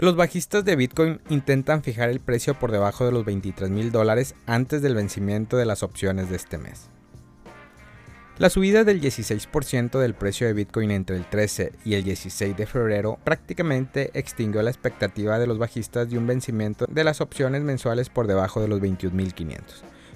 Los bajistas de Bitcoin intentan fijar el precio por debajo de los 23 mil dólares antes del vencimiento de las opciones de este mes. La subida del 16% del precio de Bitcoin entre el 13 y el 16 de febrero prácticamente extinguió la expectativa de los bajistas de un vencimiento de las opciones mensuales por debajo de los 21.500.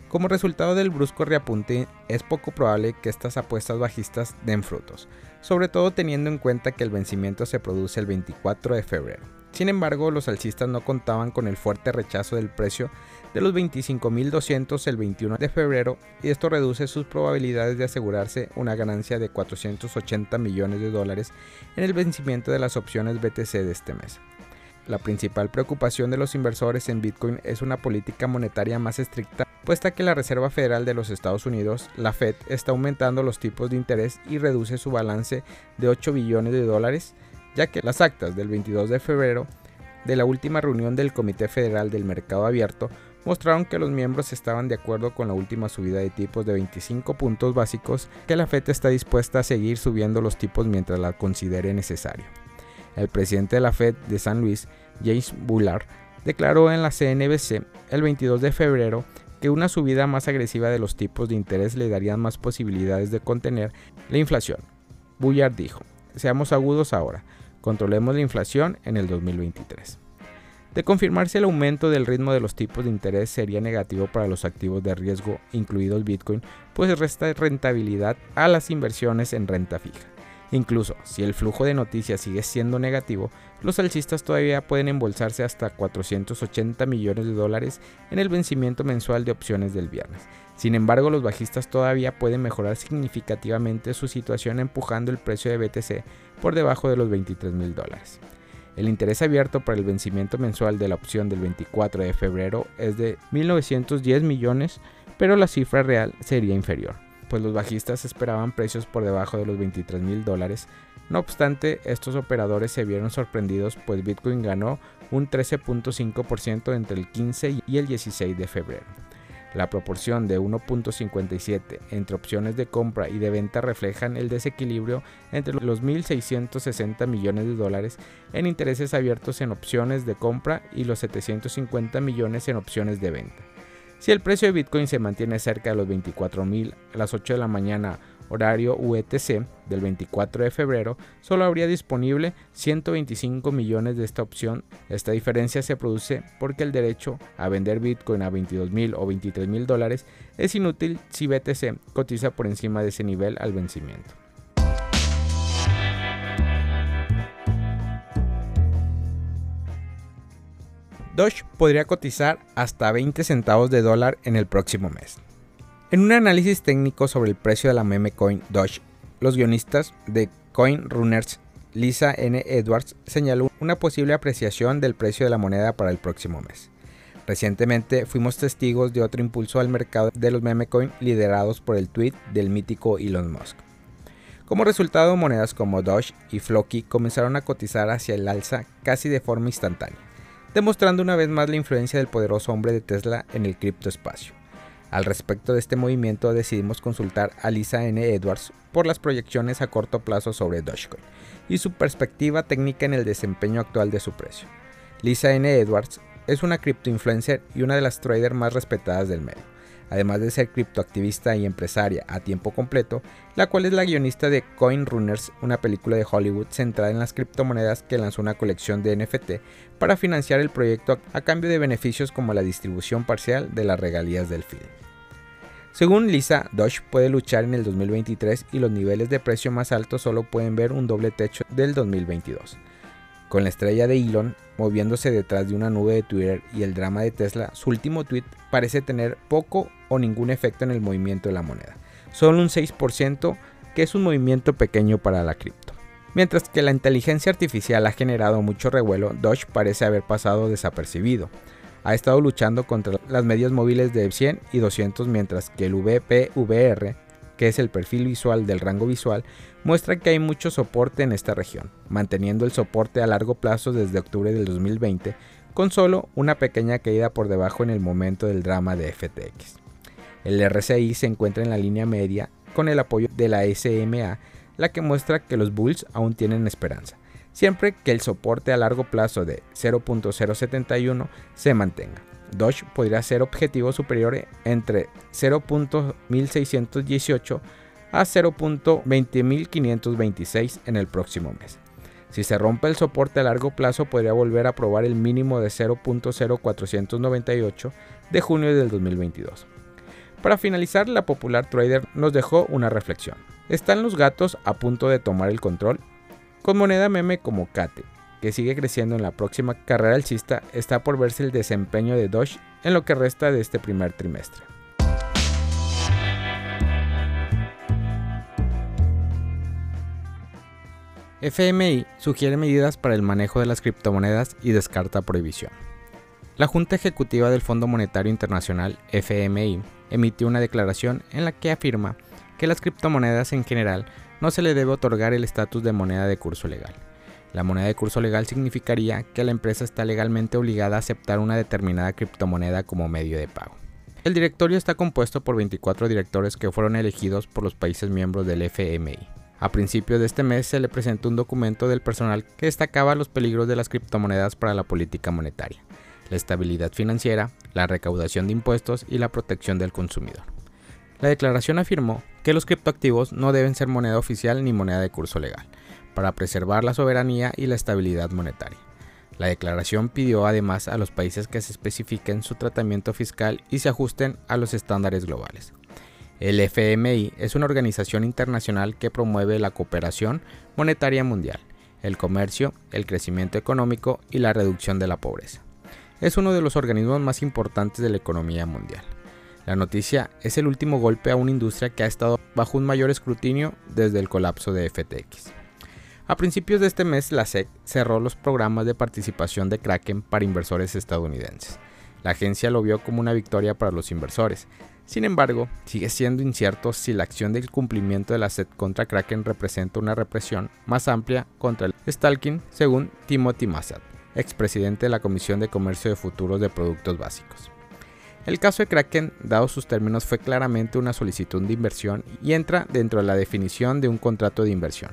Como resultado del brusco reapunte, es poco probable que estas apuestas bajistas den frutos, sobre todo teniendo en cuenta que el vencimiento se produce el 24 de febrero. Sin embargo, los alcistas no contaban con el fuerte rechazo del precio de los 25.200 el 21 de febrero y esto reduce sus probabilidades de asegurarse una ganancia de 480 millones de dólares en el vencimiento de las opciones BTC de este mes. La principal preocupación de los inversores en Bitcoin es una política monetaria más estricta, puesta que la Reserva Federal de los Estados Unidos, la Fed, está aumentando los tipos de interés y reduce su balance de 8 billones de dólares ya que las actas del 22 de febrero de la última reunión del Comité Federal del Mercado Abierto mostraron que los miembros estaban de acuerdo con la última subida de tipos de 25 puntos básicos, que la FED está dispuesta a seguir subiendo los tipos mientras la considere necesario. El presidente de la Fed de San Luis, James Bullard, declaró en la CNBC el 22 de febrero que una subida más agresiva de los tipos de interés le darían más posibilidades de contener la inflación. Bullard dijo, seamos agudos ahora, Controlemos la inflación en el 2023. De confirmarse el aumento del ritmo de los tipos de interés sería negativo para los activos de riesgo, incluido el Bitcoin, pues resta rentabilidad a las inversiones en renta fija. Incluso si el flujo de noticias sigue siendo negativo, los alcistas todavía pueden embolsarse hasta 480 millones de dólares en el vencimiento mensual de opciones del viernes. Sin embargo, los bajistas todavía pueden mejorar significativamente su situación empujando el precio de BTC por debajo de los 23 mil dólares. El interés abierto para el vencimiento mensual de la opción del 24 de febrero es de 1.910 millones, pero la cifra real sería inferior pues los bajistas esperaban precios por debajo de los 23 mil dólares. No obstante, estos operadores se vieron sorprendidos, pues Bitcoin ganó un 13.5% entre el 15 y el 16 de febrero. La proporción de 1.57 entre opciones de compra y de venta reflejan el desequilibrio entre los 1.660 millones de dólares en intereses abiertos en opciones de compra y los 750 millones en opciones de venta. Si el precio de Bitcoin se mantiene cerca de los 24.000 a las 8 de la mañana horario UETC del 24 de febrero, solo habría disponible 125 millones de esta opción. Esta diferencia se produce porque el derecho a vender Bitcoin a 22.000 o 23.000 dólares es inútil si BTC cotiza por encima de ese nivel al vencimiento. Doge podría cotizar hasta 20 centavos de dólar en el próximo mes. En un análisis técnico sobre el precio de la meme coin Doge, los guionistas de Coin Runners Lisa N. Edwards señaló una posible apreciación del precio de la moneda para el próximo mes. Recientemente fuimos testigos de otro impulso al mercado de los meme coin liderados por el tweet del mítico Elon Musk. Como resultado, monedas como Doge y Floki comenzaron a cotizar hacia el alza casi de forma instantánea demostrando una vez más la influencia del poderoso hombre de Tesla en el criptoespacio. Al respecto de este movimiento decidimos consultar a Lisa N. Edwards por las proyecciones a corto plazo sobre Dogecoin y su perspectiva técnica en el desempeño actual de su precio. Lisa N. Edwards es una criptoinfluencer y una de las traders más respetadas del medio además de ser criptoactivista y empresaria a tiempo completo, la cual es la guionista de Coin Runners, una película de Hollywood centrada en las criptomonedas que lanzó una colección de NFT para financiar el proyecto a cambio de beneficios como la distribución parcial de las regalías del film. Según Lisa, Doge puede luchar en el 2023 y los niveles de precio más altos solo pueden ver un doble techo del 2022. Con la estrella de Elon moviéndose detrás de una nube de Twitter y el drama de Tesla, su último tweet parece tener poco o ningún efecto en el movimiento de la moneda. Solo un 6%, que es un movimiento pequeño para la cripto. Mientras que la inteligencia artificial ha generado mucho revuelo, Doge parece haber pasado desapercibido. Ha estado luchando contra las medias móviles de 100 y 200 mientras que el VPVR que es el perfil visual del rango visual, muestra que hay mucho soporte en esta región, manteniendo el soporte a largo plazo desde octubre del 2020, con solo una pequeña caída por debajo en el momento del drama de FTX. El RSI se encuentra en la línea media con el apoyo de la SMA, la que muestra que los bulls aún tienen esperanza. siempre que el soporte a largo plazo de 0.071 se mantenga. Doge podría ser objetivo superior entre 0.1618 a 0.20526 en el próximo mes. Si se rompe el soporte a largo plazo, podría volver a probar el mínimo de 0.0498 de junio del 2022. Para finalizar, la popular trader nos dejó una reflexión. ¿Están los gatos a punto de tomar el control? Con moneda meme como Kate, que sigue creciendo en la próxima carrera alcista, está por verse el desempeño de Doge en lo que resta de este primer trimestre. FMI sugiere medidas para el manejo de las criptomonedas y descarta prohibición. La Junta Ejecutiva del Fondo Monetario Internacional, FMI, emitió una declaración en la que afirma que las criptomonedas en general no se le debe otorgar el estatus de moneda de curso legal. La moneda de curso legal significaría que la empresa está legalmente obligada a aceptar una determinada criptomoneda como medio de pago. El directorio está compuesto por 24 directores que fueron elegidos por los países miembros del FMI. A principios de este mes se le presentó un documento del personal que destacaba los peligros de las criptomonedas para la política monetaria, la estabilidad financiera, la recaudación de impuestos y la protección del consumidor. La declaración afirmó que los criptoactivos no deben ser moneda oficial ni moneda de curso legal, para preservar la soberanía y la estabilidad monetaria. La declaración pidió además a los países que se especifiquen su tratamiento fiscal y se ajusten a los estándares globales. El FMI es una organización internacional que promueve la cooperación monetaria mundial, el comercio, el crecimiento económico y la reducción de la pobreza. Es uno de los organismos más importantes de la economía mundial. La noticia es el último golpe a una industria que ha estado bajo un mayor escrutinio desde el colapso de FTX. A principios de este mes, la SEC cerró los programas de participación de Kraken para inversores estadounidenses. La agencia lo vio como una victoria para los inversores. Sin embargo, sigue siendo incierto si la acción del cumplimiento de la SEC contra Kraken representa una represión más amplia contra el stalking, según Timothy Massad, expresidente de la Comisión de Comercio de Futuros de Productos Básicos. El caso de Kraken, dado sus términos, fue claramente una solicitud de inversión y entra dentro de la definición de un contrato de inversión,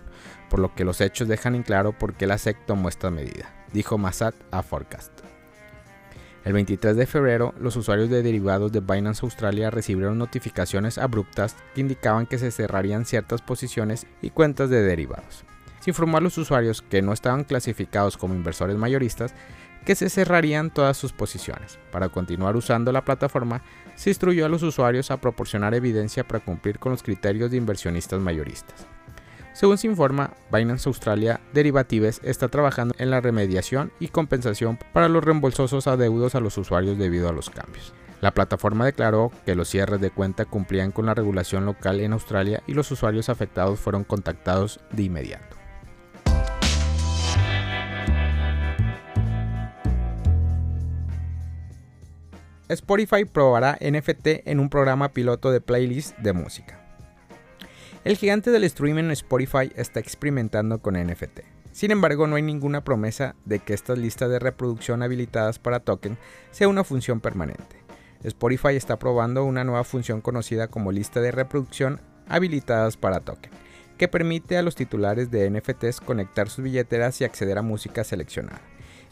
por lo que los hechos dejan en claro por qué la SEC tomó esta medida, dijo Massad a Forecast. El 23 de febrero, los usuarios de derivados de Binance Australia recibieron notificaciones abruptas que indicaban que se cerrarían ciertas posiciones y cuentas de derivados. Se informó a los usuarios que no estaban clasificados como inversores mayoristas que se cerrarían todas sus posiciones. Para continuar usando la plataforma, se instruyó a los usuarios a proporcionar evidencia para cumplir con los criterios de inversionistas mayoristas. Según se informa, Binance Australia Derivatives está trabajando en la remediación y compensación para los reembolsosos adeudos a los usuarios debido a los cambios. La plataforma declaró que los cierres de cuenta cumplían con la regulación local en Australia y los usuarios afectados fueron contactados de inmediato. Spotify probará NFT en un programa piloto de playlist de música. El gigante del streaming Spotify está experimentando con NFT. Sin embargo, no hay ninguna promesa de que esta lista de reproducción habilitadas para token sea una función permanente. Spotify está probando una nueva función conocida como lista de reproducción habilitadas para token, que permite a los titulares de NFTs conectar sus billeteras y acceder a música seleccionada.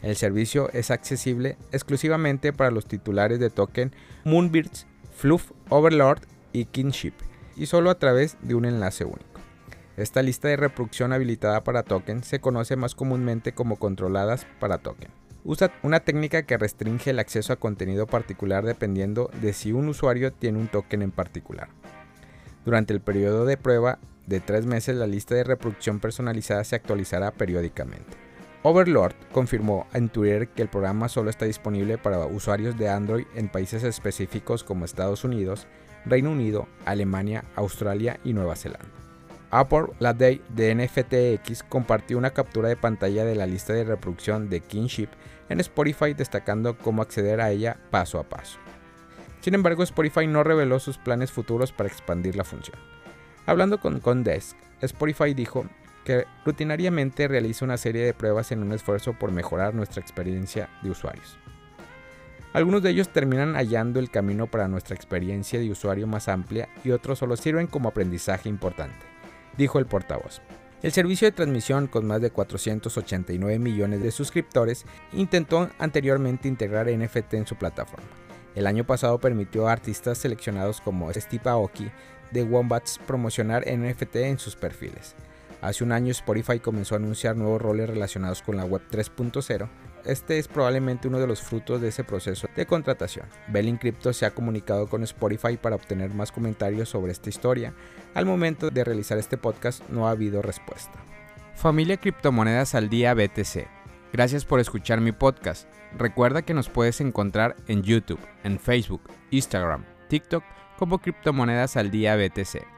El servicio es accesible exclusivamente para los titulares de token Moonbirds, Fluff, Overlord y Kinship, y solo a través de un enlace único. Esta lista de reproducción habilitada para token se conoce más comúnmente como controladas para token. Usa una técnica que restringe el acceso a contenido particular dependiendo de si un usuario tiene un token en particular. Durante el periodo de prueba de tres meses la lista de reproducción personalizada se actualizará periódicamente. Overlord confirmó en Twitter que el programa solo está disponible para usuarios de Android en países específicos como Estados Unidos, Reino Unido, Alemania, Australia y Nueva Zelanda. Apple la Day de NFTX compartió una captura de pantalla de la lista de reproducción de Kingship en Spotify destacando cómo acceder a ella paso a paso. Sin embargo, Spotify no reveló sus planes futuros para expandir la función. Hablando con Condesk, Spotify dijo rutinariamente realiza una serie de pruebas en un esfuerzo por mejorar nuestra experiencia de usuarios. Algunos de ellos terminan hallando el camino para nuestra experiencia de usuario más amplia y otros solo sirven como aprendizaje importante, dijo el portavoz. El servicio de transmisión, con más de 489 millones de suscriptores, intentó anteriormente integrar NFT en su plataforma. El año pasado permitió a artistas seleccionados como Steve de Wombats promocionar NFT en sus perfiles. Hace un año Spotify comenzó a anunciar nuevos roles relacionados con la Web 3.0. Este es probablemente uno de los frutos de ese proceso de contratación. Bell Crypto se ha comunicado con Spotify para obtener más comentarios sobre esta historia. Al momento de realizar este podcast no ha habido respuesta. Familia Criptomonedas al Día BTC. Gracias por escuchar mi podcast. Recuerda que nos puedes encontrar en YouTube, en Facebook, Instagram, TikTok como Criptomonedas al Día BTC.